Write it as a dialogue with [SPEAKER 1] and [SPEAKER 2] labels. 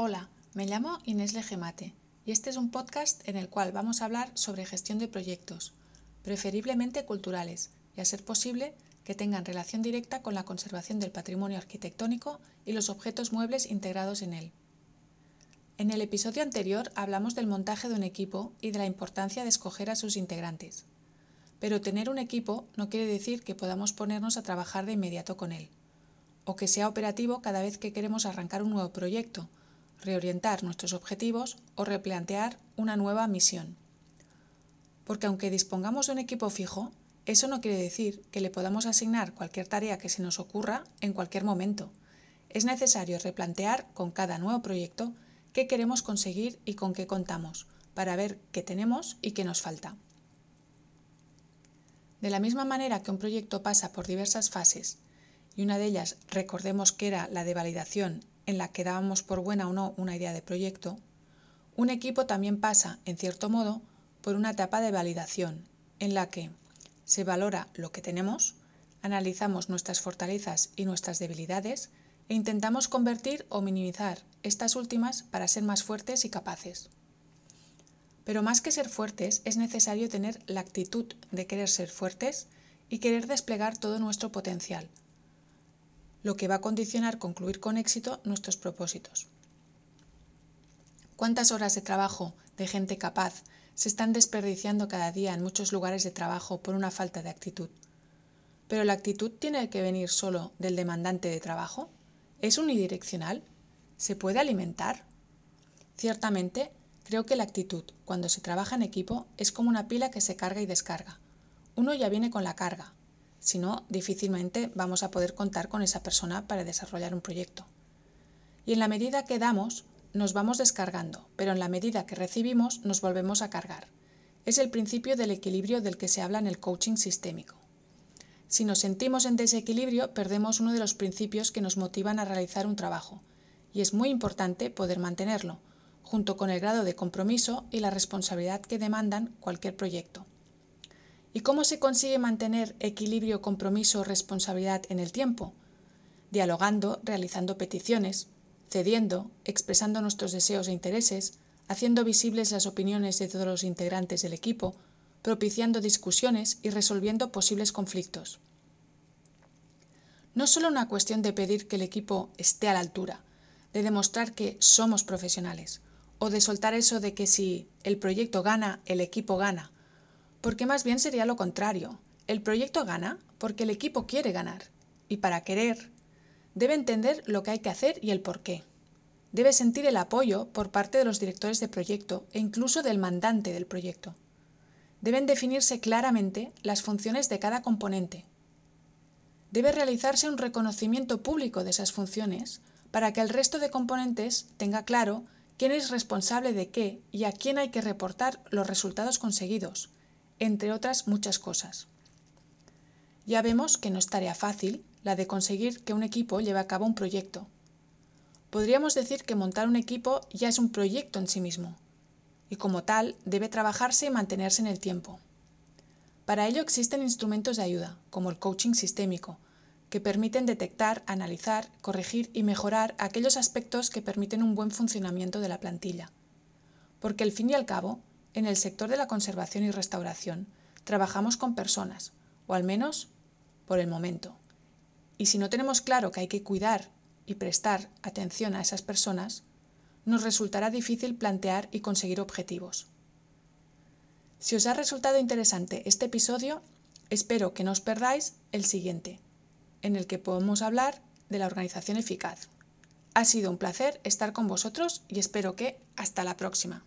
[SPEAKER 1] Hola, me llamo Inés Legemate y este es un podcast en el cual vamos a hablar sobre gestión de proyectos, preferiblemente culturales, y a ser posible que tengan relación directa con la conservación del patrimonio arquitectónico y los objetos muebles integrados en él. En el episodio anterior hablamos del montaje de un equipo y de la importancia de escoger a sus integrantes. Pero tener un equipo no quiere decir que podamos ponernos a trabajar de inmediato con él, o que sea operativo cada vez que queremos arrancar un nuevo proyecto, reorientar nuestros objetivos o replantear una nueva misión. Porque aunque dispongamos de un equipo fijo, eso no quiere decir que le podamos asignar cualquier tarea que se nos ocurra en cualquier momento. Es necesario replantear con cada nuevo proyecto qué queremos conseguir y con qué contamos, para ver qué tenemos y qué nos falta. De la misma manera que un proyecto pasa por diversas fases, y una de ellas recordemos que era la de validación en la que dábamos por buena o no una idea de proyecto, un equipo también pasa, en cierto modo, por una etapa de validación, en la que se valora lo que tenemos, analizamos nuestras fortalezas y nuestras debilidades e intentamos convertir o minimizar estas últimas para ser más fuertes y capaces. Pero más que ser fuertes, es necesario tener la actitud de querer ser fuertes y querer desplegar todo nuestro potencial, lo que va a condicionar concluir con éxito nuestros propósitos. ¿Cuántas horas de trabajo de gente capaz se están desperdiciando cada día en muchos lugares de trabajo por una falta de actitud? ¿Pero la actitud tiene que venir solo del demandante de trabajo? ¿Es unidireccional? ¿Se puede alimentar? Ciertamente, Creo que la actitud, cuando se trabaja en equipo, es como una pila que se carga y descarga. Uno ya viene con la carga, si no, difícilmente vamos a poder contar con esa persona para desarrollar un proyecto. Y en la medida que damos, nos vamos descargando, pero en la medida que recibimos, nos volvemos a cargar. Es el principio del equilibrio del que se habla en el coaching sistémico. Si nos sentimos en desequilibrio, perdemos uno de los principios que nos motivan a realizar un trabajo, y es muy importante poder mantenerlo, junto con el grado de compromiso y la responsabilidad que demandan cualquier proyecto. ¿Y cómo se consigue mantener equilibrio, compromiso, responsabilidad en el tiempo? Dialogando, realizando peticiones, cediendo, expresando nuestros deseos e intereses, haciendo visibles las opiniones de todos los integrantes del equipo, propiciando discusiones y resolviendo posibles conflictos. No es solo una cuestión de pedir que el equipo esté a la altura, de demostrar que somos profesionales, o de soltar eso de que si el proyecto gana, el equipo gana. Porque más bien sería lo contrario. El proyecto gana porque el equipo quiere ganar. Y para querer, debe entender lo que hay que hacer y el por qué. Debe sentir el apoyo por parte de los directores de proyecto e incluso del mandante del proyecto. Deben definirse claramente las funciones de cada componente. Debe realizarse un reconocimiento público de esas funciones para que el resto de componentes tenga claro quién es responsable de qué y a quién hay que reportar los resultados conseguidos, entre otras muchas cosas. Ya vemos que no es tarea fácil la de conseguir que un equipo lleve a cabo un proyecto. Podríamos decir que montar un equipo ya es un proyecto en sí mismo, y como tal debe trabajarse y mantenerse en el tiempo. Para ello existen instrumentos de ayuda, como el coaching sistémico, que permiten detectar, analizar, corregir y mejorar aquellos aspectos que permiten un buen funcionamiento de la plantilla. Porque al fin y al cabo, en el sector de la conservación y restauración, trabajamos con personas, o al menos por el momento. Y si no tenemos claro que hay que cuidar y prestar atención a esas personas, nos resultará difícil plantear y conseguir objetivos. Si os ha resultado interesante este episodio, espero que no os perdáis el siguiente en el que podemos hablar de la organización eficaz. Ha sido un placer estar con vosotros y espero que hasta la próxima.